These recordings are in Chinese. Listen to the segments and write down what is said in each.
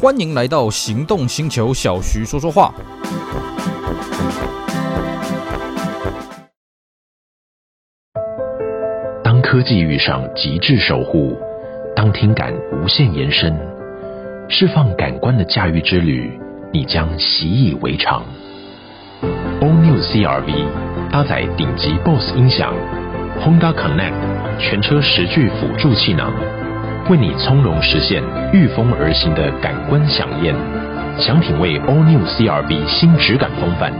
欢迎来到行动星球，小徐说说话。当科技遇上极致守护，当听感无限延伸，释放感官的驾驭之旅，你将习以为常。All New CR-V 搭载顶级 BOSE 音响，Honda Connect 全车十具辅助气囊，为你从容实现御风而行的感官享宴。想品味 All New CR-V 新质感风范，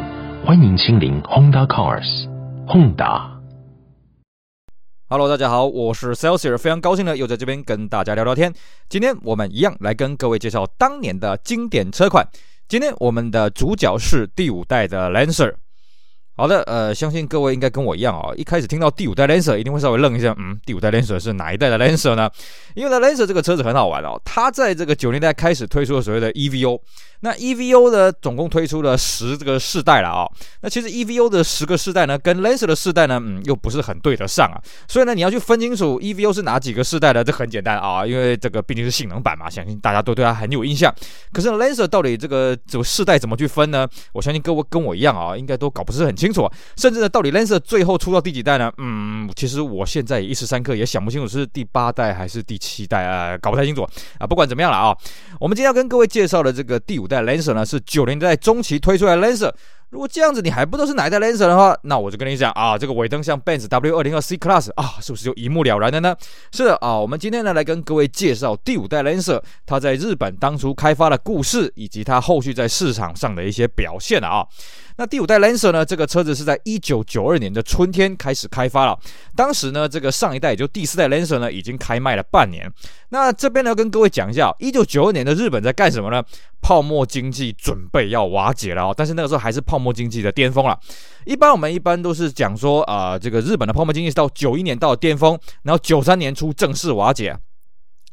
欢迎亲临 Honda Cars Honda。Hello，大家好，我是 Celsius，非常高兴的又在这边跟大家聊聊天。今天我们一样来跟各位介绍当年的经典车款。今天我们的主角是第五代的 Lancer。好的，呃，相信各位应该跟我一样啊、哦，一开始听到第五代 Lancer 一定会稍微愣一下，嗯，第五代 Lancer 是哪一代的 Lancer 呢？因为呢，Lancer 这个车子很好玩哦，它在这个九零年代开始推出了所谓的 EVO。那 EVO 呢，总共推出了十这个世代了啊、哦。那其实 EVO 的十个世代呢，跟 Lancer 的世代呢，嗯，又不是很对得上啊。所以呢，你要去分清楚 EVO 是哪几个世代的，这很简单啊，因为这个毕竟是性能版嘛，相信大家都对它很有印象。可是 Lancer 到底这个这个世代怎么去分呢？我相信各位跟我一样啊，应该都搞不是很清清楚。甚至呢，到底 Lancer 最后出到第几代呢？嗯，其实我现在一时三刻也想不清楚是第八代还是第七代啊，搞不太清楚啊。不管怎么样了啊，我们今天要跟各位介绍的这个第五代 Lancer 呢是。九零代中期推出来的 Lancer，如果这样子你还不知道是哪一代 Lancer 的话，那我就跟你讲啊，这个尾灯像 Benz W 二零二 C Class 啊，是不是就一目了然的呢？是的啊，我们今天呢来跟各位介绍第五代 Lancer，它在日本当初开发的故事，以及它后续在市场上的一些表现啊。那第五代 Lancer 呢，这个车子是在一九九二年的春天开始开发了，当时呢，这个上一代也就第四代 Lancer 呢已经开卖了半年。那这边呢跟各位讲一下，一九九二年的日本在干什么呢？泡沫经济准备要瓦解了哦，但是那个时候还是泡沫经济的巅峰了。一般我们一般都是讲说，啊、这个日本的泡沫经济是到九一年到巅峰，然后九三年初正式瓦解。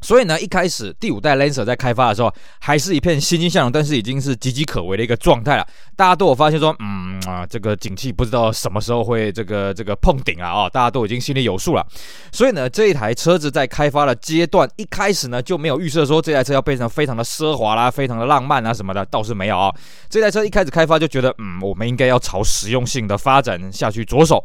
所以呢，一开始第五代 Lancer 在开发的时候，还是一片欣欣向荣，但是已经是岌岌可危的一个状态了。大家都有发现说，嗯啊，这个景气不知道什么时候会这个这个碰顶啊啊，大家都已经心里有数了。所以呢，这一台车子在开发的阶段，一开始呢就没有预设说这台车要变成非常的奢华啦，非常的浪漫啊什么的，倒是没有啊。这台车一开始开发就觉得，嗯，我们应该要朝实用性的发展下去着手。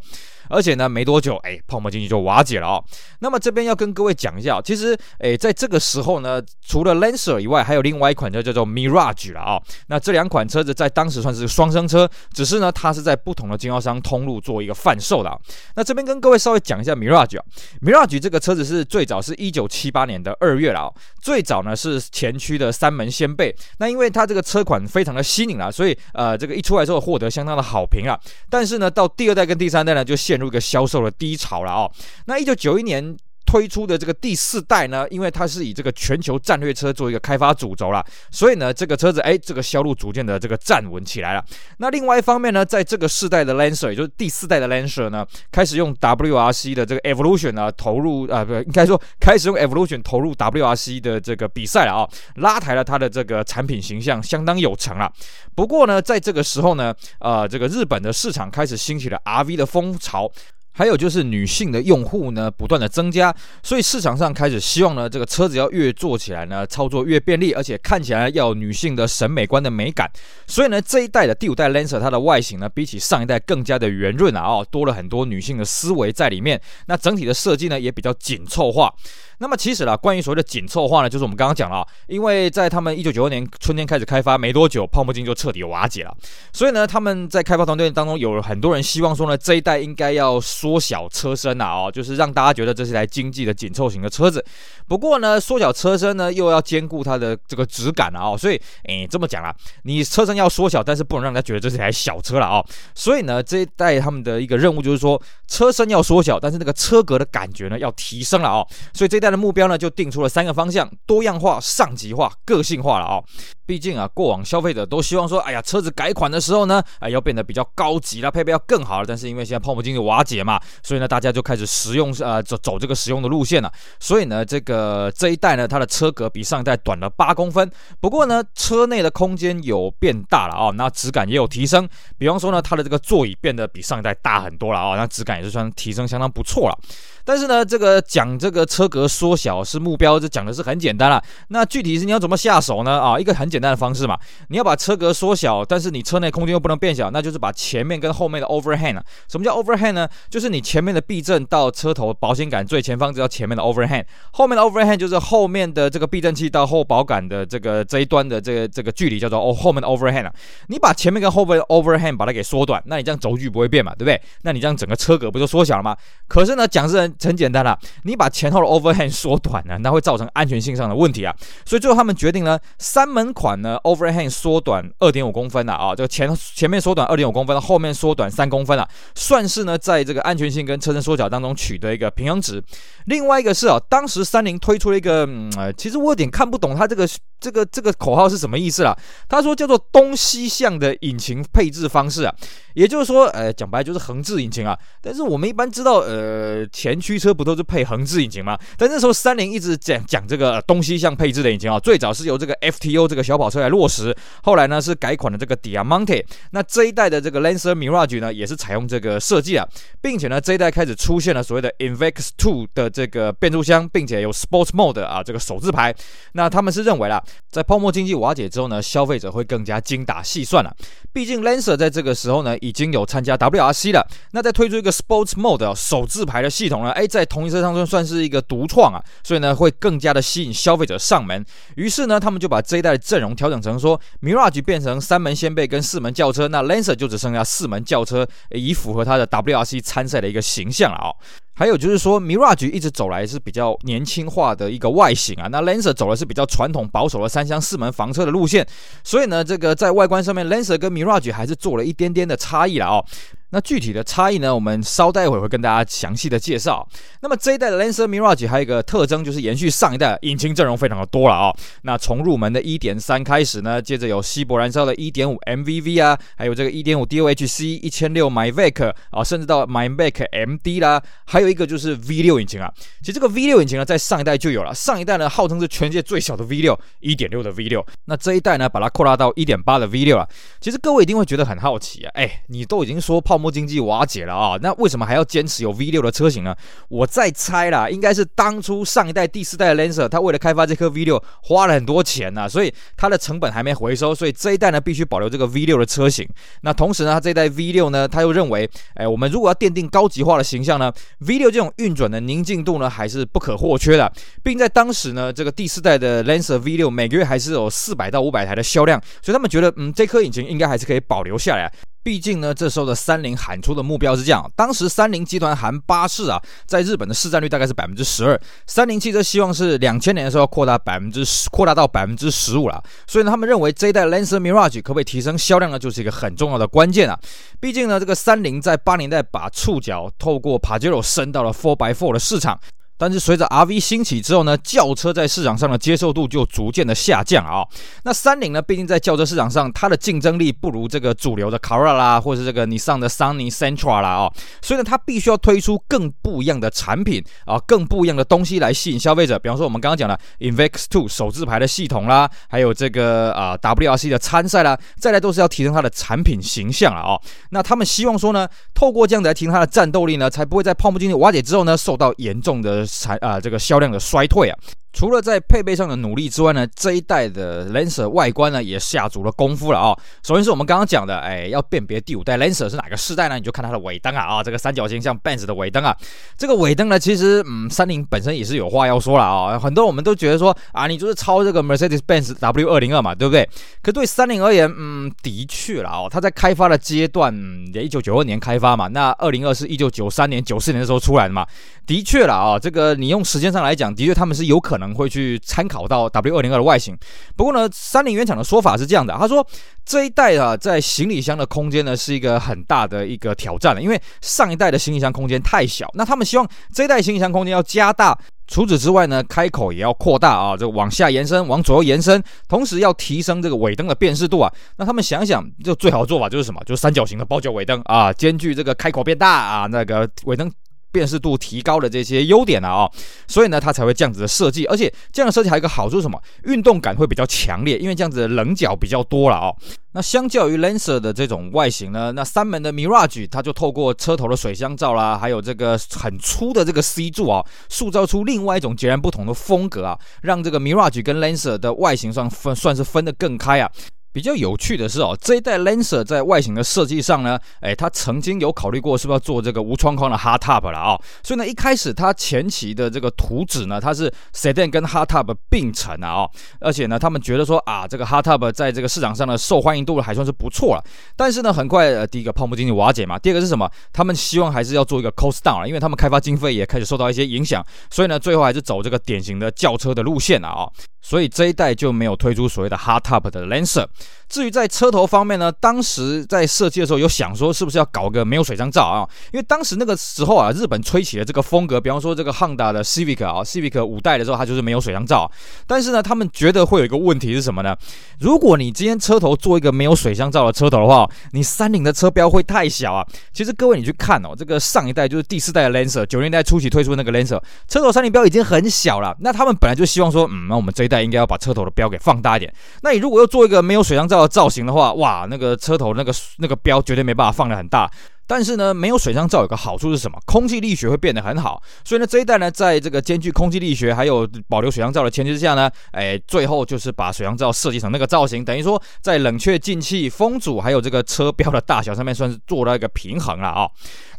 而且呢，没多久，哎，泡沫经济就瓦解了哦。那么这边要跟各位讲一下，其实，哎，在这个时候呢，除了 Lancer 以外，还有另外一款车叫做 Mirage 了啊、哦。那这两款车子在当时算是双生车，只是呢，它是在不同的经销商通路做一个贩售的。那这边跟各位稍微讲一下 Mirage 啊，Mirage 这个车子是最早是一九七八年的二月了啊、哦。最早呢是前驱的三门掀背，那因为它这个车款非常的新颖啊，所以呃，这个一出来之后获得相当的好评啊。但是呢，到第二代跟第三代呢，就陷入一个销售的低潮了哦。那一九九一年推出的这个第四代呢，因为它是以这个全球战略车做一个开发主轴了，所以呢，这个车子哎，这个销路逐渐的这个站稳起来了。那另外一方面呢，在这个世代的 Lancer，也就是第四代的 Lancer 呢，开始用 WRC 的这个 Evolution 呢投入啊，不应该说开始用 Evolution 投入 WRC 的这个比赛了啊，拉抬了它的这个产品形象，相当有成了。不过呢，在这个时候呢，呃，这个日本的市场开始兴起了 RV 的风潮。还有就是女性的用户呢，不断的增加，所以市场上开始希望呢，这个车子要越做起来呢，操作越便利，而且看起来要有女性的审美观的美感。所以呢，这一代的第五代 Lancer 它的外形呢，比起上一代更加的圆润啊，哦，多了很多女性的思维在里面。那整体的设计呢，也比较紧凑化。那么其实啦，关于所谓的紧凑化呢，就是我们刚刚讲了，因为在他们一九九二年春天开始开发没多久，泡沫经济就彻底瓦解了。所以呢，他们在开发团队当中有很多人希望说呢，这一代应该要缩小车身呐，哦，就是让大家觉得这是一台经济的紧凑型的车子。不过呢，缩小车身呢，又要兼顾它的这个质感啊，哦，所以，诶，这么讲啦，你车身要缩小，但是不能让人家觉得这是一台小车了啊。所以呢，这一代他们的一个任务就是说，车身要缩小，但是那个车格的感觉呢要提升了啊。所以这一代他的目标呢，就定出了三个方向：多样化、上级化、个性化了啊。毕竟啊，过往消费者都希望说，哎呀，车子改款的时候呢，哎，要变得比较高级啦，配备要更好了。但是因为现在泡沫经济瓦解嘛，所以呢，大家就开始实用呃走走这个实用的路线了。所以呢，这个这一代呢，它的车格比上一代短了八公分。不过呢，车内的空间有变大了啊、那质感也有提升。比方说呢，它的这个座椅变得比上一代大很多了啊、那质感也是算提升相当不错了。但是呢，这个讲这个车格缩小是目标，这讲的是很简单了。那具体是你要怎么下手呢？啊，一个很简简单的方式嘛，你要把车格缩小，但是你车内空间又不能变小，那就是把前面跟后面的 overhang 啊。什么叫 overhang 呢？就是你前面的避震到车头保险杆最前方，这叫前面的 overhang。后面的 overhang 就是后面的这个避震器到后保杆的这个这一端的这个这个距离叫做哦后面的 overhang 啊。你把前面跟后面的 overhang 把它给缩短，那你这样轴距不会变嘛，对不对？那你这样整个车格不就缩小了吗？可是呢，讲是很很简单啦，你把前后的 overhang 缩短了，那会造成安全性上的问题啊。所以最后他们决定呢，三门款呢 overhang 缩短二点五公分了啊，这个前前面缩短二点五公分，后面缩短三公分了，算是呢在这个安全性跟车身缩小当中取得一个平衡值。另外一个是啊，当时三菱推出了一个，嗯，其实我有点看不懂它这个这个这个口号是什么意思了。他说叫做东西向的引擎配置方式啊，也就是说，呃，讲白就是横置引擎啊。但是我们一般知道，呃，前驱车不都是配横置引擎吗？但那时候三菱一直讲讲这个东西向配置的引擎啊，最早是由这个 FTO 这个小跑车来落实，后来呢是改款的这个 Diamante。那这一代的这个 Lancer Mirage 呢，也是采用这个设计啊，并且呢这一代开始出现了所谓的 Invex Two 的这个变速箱，并且有 Sports Mode 啊这个手自排。那他们是认为啦，在泡沫经济瓦解之后呢，消费者会更加精打细算了。毕竟 Lancer 在这个时候呢，已经有参加 WRC 了。那再推出一个 Sports Mode 手自排的系统呢，哎，在同一车上就算是一个独创啊，所以呢，会更加的吸引消费者上门。于是呢，他们就把这一代的阵容调整成说，Mirage 变成三门掀背跟四门轿车，那 Lancer 就只剩下四门轿车，以符合它的 WRC 参赛的一个形象了、哦。还有就是说，Mirage 一直走来是比较年轻化的一个外形啊，那 Lancer 走的是比较传统保守的三厢四门房车的路线，所以呢，这个在外观上面，Lancer 跟 Mirage 还是做了一点点的差异了哦。那具体的差异呢，我们稍待会会跟大家详细的介绍。那么这一代的 Lancer Mirage 还有一个特征，就是延续上一代，引擎阵容非常的多了啊、那从入门的1.3开始呢，接着有稀薄燃烧的1.5 MVV 啊，还有这个1.5 DOHC 1600 MyVac 啊，甚至到 MyVac MD 啦，还有一个就是 V6 引擎啊。其实这个 V6 引擎呢，在上一代就有了，上一代呢号称是全世界最小的 V6，1.6 的 V6。那这一代呢，把它扩大到1.8的 V6 啊。其实各位一定会觉得很好奇啊，哎，你都已经说泡。泡沫经济瓦解了啊，那为什么还要坚持有 V6 的车型呢？我再猜啦，应该是当初上一代第四代的 Lancer，它为了开发这颗 V6 花了很多钱呐，所以它的成本还没回收，所以这一代呢必须保留这个 V6 的车型。那同时呢，它这一代 V6 呢，他又认为，哎，我们如果要奠定高级化的形象呢，V6 这种运转的宁静度呢还是不可或缺的，并在当时呢，这个第四代的 Lancer V6 每个月还是有四百到五百台的销量，所以他们觉得，嗯，这颗引擎应该还是可以保留下来。毕竟呢，这时候的三菱喊出的目标是这样：当时三菱集团含巴士啊，在日本的市占率大概是百分之十二。三菱汽车希望是两千年的时候扩大百分之十，扩大到百分之十五了。所以呢，他们认为这一代 Lancer Mirage 可不可以提升销量呢，就是一个很重要的关键啊。毕竟呢，这个三菱在八年代把触角透过 Pajero 伸到了 Four by Four 的市场。但是随着 RV 兴起之后呢，轿车在市场上的接受度就逐渐的下降啊、那三菱呢，毕竟在轿车市场上，它的竞争力不如这个主流的 c a r a 啦，或者是这个你上的 Sunny Centra 啦哦，所以呢，它必须要推出更不一样的产品啊，更不一样的东西来吸引消费者。比方说我们刚刚讲的 Invex Two 手自排的系统啦，还有这个啊 WRC 的参赛啦，再来都是要提升它的产品形象了哦。那他们希望说呢，透过这样子来提升它的战斗力呢，才不会在泡沫经济瓦解之后呢，受到严重的。才啊，这个销量的衰退啊。除了在配备上的努力之外呢，这一代的 Lancer 外观呢也下足了功夫了啊、首先是我们刚刚讲的，哎，要辨别第五代 Lancer 是哪个世代呢？你就看它的尾灯啊，啊、这个三角形像 Benz 的尾灯啊。这个尾灯呢，其实嗯，三菱本身也是有话要说了啊、很多我们都觉得说啊，你就是抄这个 Mercedes-Benz W 二零二嘛，对不对？可对三菱而言，嗯，的确了哦，它在开发的阶段，也一九九二年开发嘛，那二零二是一九九三年、九四年的时候出来的嘛。的确了啊、这个你用时间上来讲，的确他们是有可能可能会去参考到 W 二零二的外形。不过呢，三菱原厂的说法是这样的，他说这一代啊，在行李箱的空间呢是一个很大的一个挑战了，因为上一代的行李箱空间太小，那他们希望这一代行李箱空间要加大。除此之外呢，开口也要扩大啊，这个往下延伸，往左右延伸，同时要提升这个尾灯的辨识度啊。那他们想想，就最好的做法就是什么？就是三角形的包角尾灯啊，兼具这个开口变大啊，那个尾灯。辨识度提高的这些优点啊，哦，所以呢，它才会这样子的设计，而且这样的设计还有一个好处是什么？运动感会比较强烈，因为这样子的棱角比较多了哦。那相较于 Lancer 的这种外形呢，那三门的 Mirage 它就透过车头的水箱罩啦，还有这个很粗的这个 C 柱啊，塑造出另外一种截然不同的风格啊，让这个 Mirage 跟 Lancer 的外形上分算是分得更开啊。比较有趣的是哦，这一代 Lancer 在外形的设计上呢，哎，他曾经有考虑过是不是要做这个无窗框的 Hardtop 了啊、所以呢，一开始他前期的这个图纸呢，它是 Sedan 跟 Hardtop 并成啊哦，而且呢，他们觉得说啊，这个 Hardtop 在这个市场上的受欢迎度还算是不错了。但是呢，很快呃，第一个泡沫经济瓦解嘛，第二个是什么？他们希望还是要做一个 cost down 了，因为他们开发经费也开始受到一些影响，所以呢，最后还是走这个典型的轿车的路线了啊、哦。所以这一代就没有推出所谓的 Hardtop 的 Lancer。至于在车头方面呢，当时在设计的时候有想说是不是要搞个没有水箱罩啊？因为当时那个时候啊，日本吹起了这个风格，比方说这个 Honda 的 Civic 啊，Civic 五代的时候它就是没有水箱罩。但是呢，他们觉得会有一个问题是什么呢？如果你今天车头做一个没有水箱罩的车头的话，你三菱的车标会太小啊。其实各位你去看哦，这个上一代就是第四代的 Lancer，九零年代初期推出那个 Lancer，车头三菱标已经很小了。那他们本来就希望说，嗯，那我们这一代应该要把车头的标给放大一点。那你如果要做一个没有水箱罩的造型的话，哇，那个车头那个那个标绝对没办法放的很大。但是呢，没有水箱罩有个好处是什么？空气力学会变得很好。所以呢，这一代呢，在这个兼具空气力学还有保留水箱罩的前提之下呢，哎，最后就是把水箱罩设计成那个造型，等于说在冷却进气、风阻还有这个车标的大小上面，算是做了一个平衡了啊、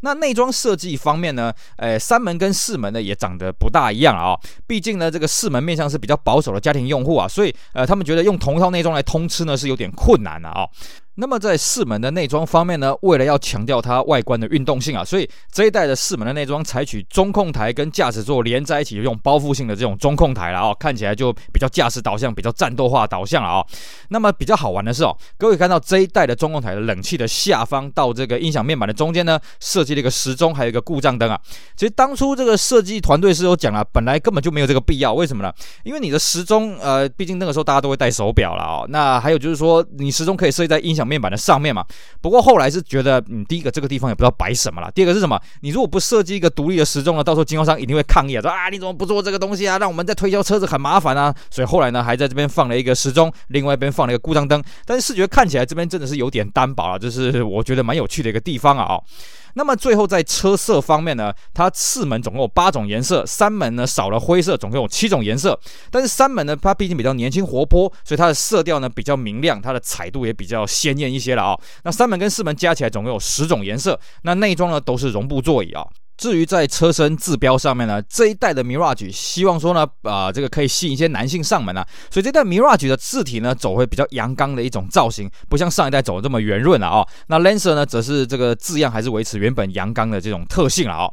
那内装设计方面呢，哎，三门跟四门呢也长得不大一样啊、毕竟呢，这个四门面向是比较保守的家庭用户啊，所以呃，他们觉得用同一套内装来通吃呢是有点困难的啊、那么在四门的内装方面呢，为了要强调它外观的运动性啊，所以这一代的四门的内装采取中控台跟驾驶座连在一起，用包覆性的这种中控台了啊，看起来就比较驾驶导向，比较战斗化导向了啊。那么比较好玩的是哦，各位看到这一代的中控台的冷气的下方到这个音响面板的中间呢，设计了一个时钟，还有一个故障灯啊。其实当初这个设计团队是有讲了，本来根本就没有这个必要，为什么呢？因为你的时钟，呃，毕竟那个时候大家都会戴手表了啊。那还有就是说，你时钟可以设计在音响面板的上面嘛，不过后来是觉得，嗯，第一个这个地方也不知道摆什么了，第二个是什么？你如果不设计一个独立的时钟呢，到时候经销商一定会抗议啊，说啊，你怎么不做这个东西啊？让我们在推销车子很麻烦啊。所以后来呢，还在这边放了一个时钟，另外一边放了一个故障灯，但是视觉看起来这边真的是有点单薄啊，就是我觉得蛮有趣的一个地方啊，哦。那么最后在车色方面呢，它四门总共有八种颜色，三门呢少了灰色，总共有七种颜色。但是三门呢，它毕竟比较年轻活泼，所以它的色调呢比较明亮，它的彩度也比较鲜艳一些了啊、那三门跟四门加起来总共有十种颜色，那内装呢都是绒布座椅啊、至于在车身字标上面呢，这一代的 Mirage 希望说呢，啊、这个可以吸引一些男性上门啊，所以这代 Mirage 的字体呢，走会比较阳刚的一种造型，不像上一代走的这么圆润了啊。那 Lancer 呢，则是这个字样还是维持原本阳刚的这种特性了啊。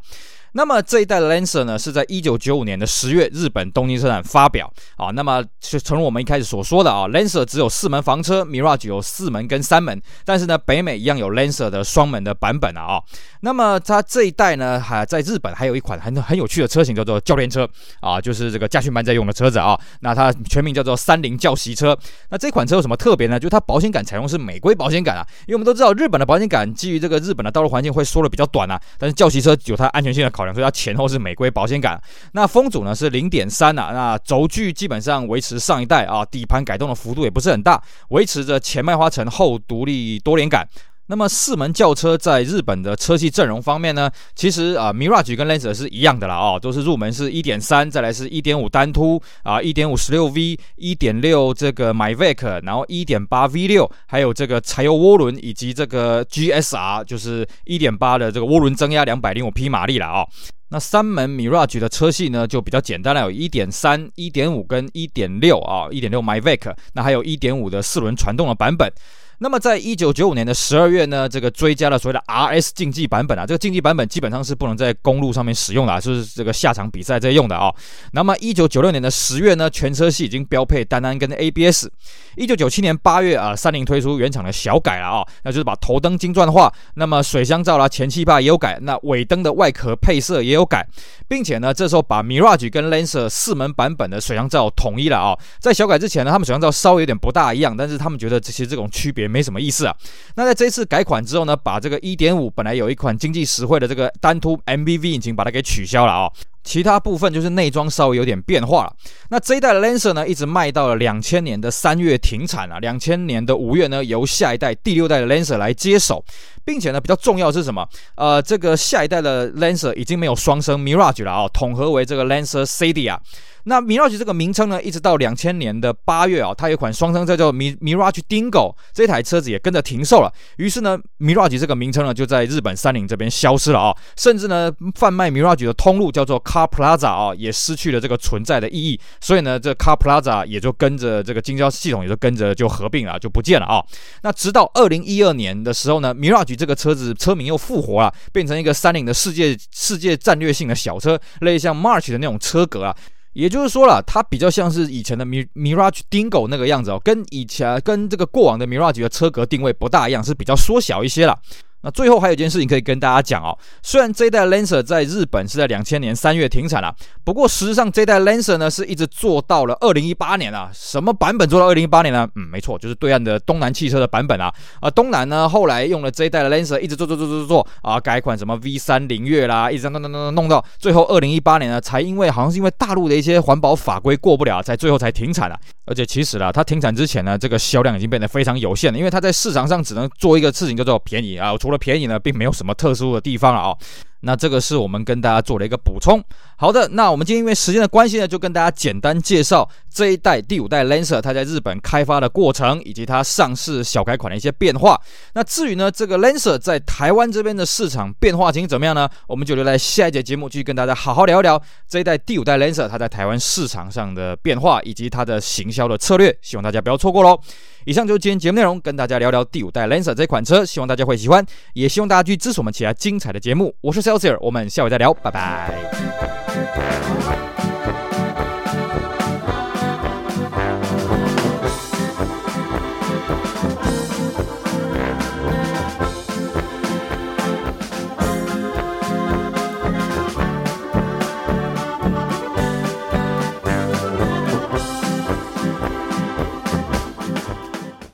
那么这一代的 Lancer 呢，是在一九九五年的十月，日本东京车展发表啊。那么是成了我们一开始所说的啊，Lancer 只有四门房车，Mirage 有四门跟三门，但是呢，北美一样有 Lancer 的双门的版本啊。那么它这一代呢，还在日本还有一款很很有趣的车型，叫做教练车啊，就是这个驾训班在用的车子啊。那它全名叫做三菱教习车。那这款车有什么特别呢？就它保险杆采用是美规保险杆啊，因为我们都知道日本的保险杆基于这个日本的道路环境会缩的比较短啊，但是教习车有它安全性的考量，说它前后是玫瑰保险杆。那风阻呢是零点三啊，那轴距基本上维持上一代啊，底盘改动的幅度也不是很大，维持着前麦花臣后独立多连杆。那么四门轿车在日本的车系阵容方面呢，其实啊，Mirage 跟 Lancer 是一样的啦哦，都是入门是1.3，再来是1.5单突啊，1.5 16V，1.6 这个 Myvec 然后1.8 V6，还有这个柴油涡轮以及这个 GSR，就是1.8的这个涡轮增压205匹马力了啊。那三门 Mirage 的车系呢，就比较简单了，有1.3、1.5跟1.6啊，1.6 Myvec 那还有1.5的四轮传动的版本。那么在一九九五年的十二月呢，这个追加了所谓的 RS 竞技版本啊，这个竞技版本基本上是不能在公路上面使用的，就是这个下场比赛在用的啊。那么一九九六年的十月呢，全车系已经标配单安跟 ABS。一九九七年八月啊，三菱推出原厂的小改了啊，那就是把头灯精钻化，那么水箱罩啦、前气坝也有改，那尾灯的外壳配色也有改，并且呢，这时候把 Mirage 跟 Lancer 四门版本的水箱罩统一了啊。在小改之前呢，他们水箱罩稍微有点不大一样，但是他们觉得其实这种区别没什么意思啊。那在这次改款之后呢，把这个一点五本来有一款经济实惠的这个单凸 MPV 引擎，把它给取消了啊。其他部分就是内装稍微有点变化了。那这一代的 Lancer 呢，一直卖到了两千年的三月停产啊，两千年的五月呢，由下一代第六代的 Lancer 来接手，并且呢，比较重要的是什么？呃，这个下一代的 Lancer 已经没有双生 Mirage 了啊，统合为这个 Lancer c d 啊。那 Mirage 这个名称呢，一直到两千年的八月啊，它有一款双生车叫 Mirage Dingo，这台车子也跟着停售了。于是呢，Mirage 这个名称呢，就在日本三菱这边消失了啊，甚至呢，贩卖 Mirage 的通路叫做 Car Plaza 啊，也失去了这个存在的意义。所以呢，这 Car Plaza 也就跟着这个经销系统也就跟着就合并了，就不见了啊。那直到二零一二年的时候呢，Mirage 这个车子车名又复活了，变成一个三菱的世界世界战略性的小车，类似像 March 的那种车格啊。也就是说了，它比较像是以前的 Mirage Dingo 那个样子哦，跟以前跟这个过往的 Mirage 的车格定位不大一样，是比较缩小一些了。那最后还有一件事情可以跟大家讲哦，虽然这一代 Lancer 在日本是在两千年三月停产了，不过实际上这一代 Lancer 呢是一直做到了二零一八年啊。什么版本做到二零一八年呢？嗯，没错，就是对岸的东南汽车的版本啊。啊，东南呢后来用了这一代的 Lancer 一直做做做做做啊，改款什么 V 三凌越啦，一直弄弄弄弄弄到最后二零一八年呢，才因为好像是因为大陆的一些环保法规过不了，才最后才停产了。而且其实啦，它停产之前呢，这个销量已经变得非常有限了，因为它在市场上只能做一个事情叫做便宜啊。除了便宜呢，并没有什么特殊的地方了啊。那这个是我们跟大家做了一个补充。好的，那我们今天因为时间的关系呢，就跟大家简单介绍这一代第五代 Lancer 它在日本开发的过程，以及它上市小改款的一些变化。那至于呢，这个 Lancer 在台湾这边的市场变化情形怎么样呢？我们就留在下一节节目继续跟大家好好聊一聊这一代第五代 Lancer 它在台湾市场上的变化，以及它的行销的策略。希望大家不要错过喽。以上就是今天节目内容，跟大家聊聊第五代 Lancer 这款车，希望大家会喜欢，也希望大家去支持我们其他精彩的节目。我是 s e l s i e r 我们下回再聊，拜拜。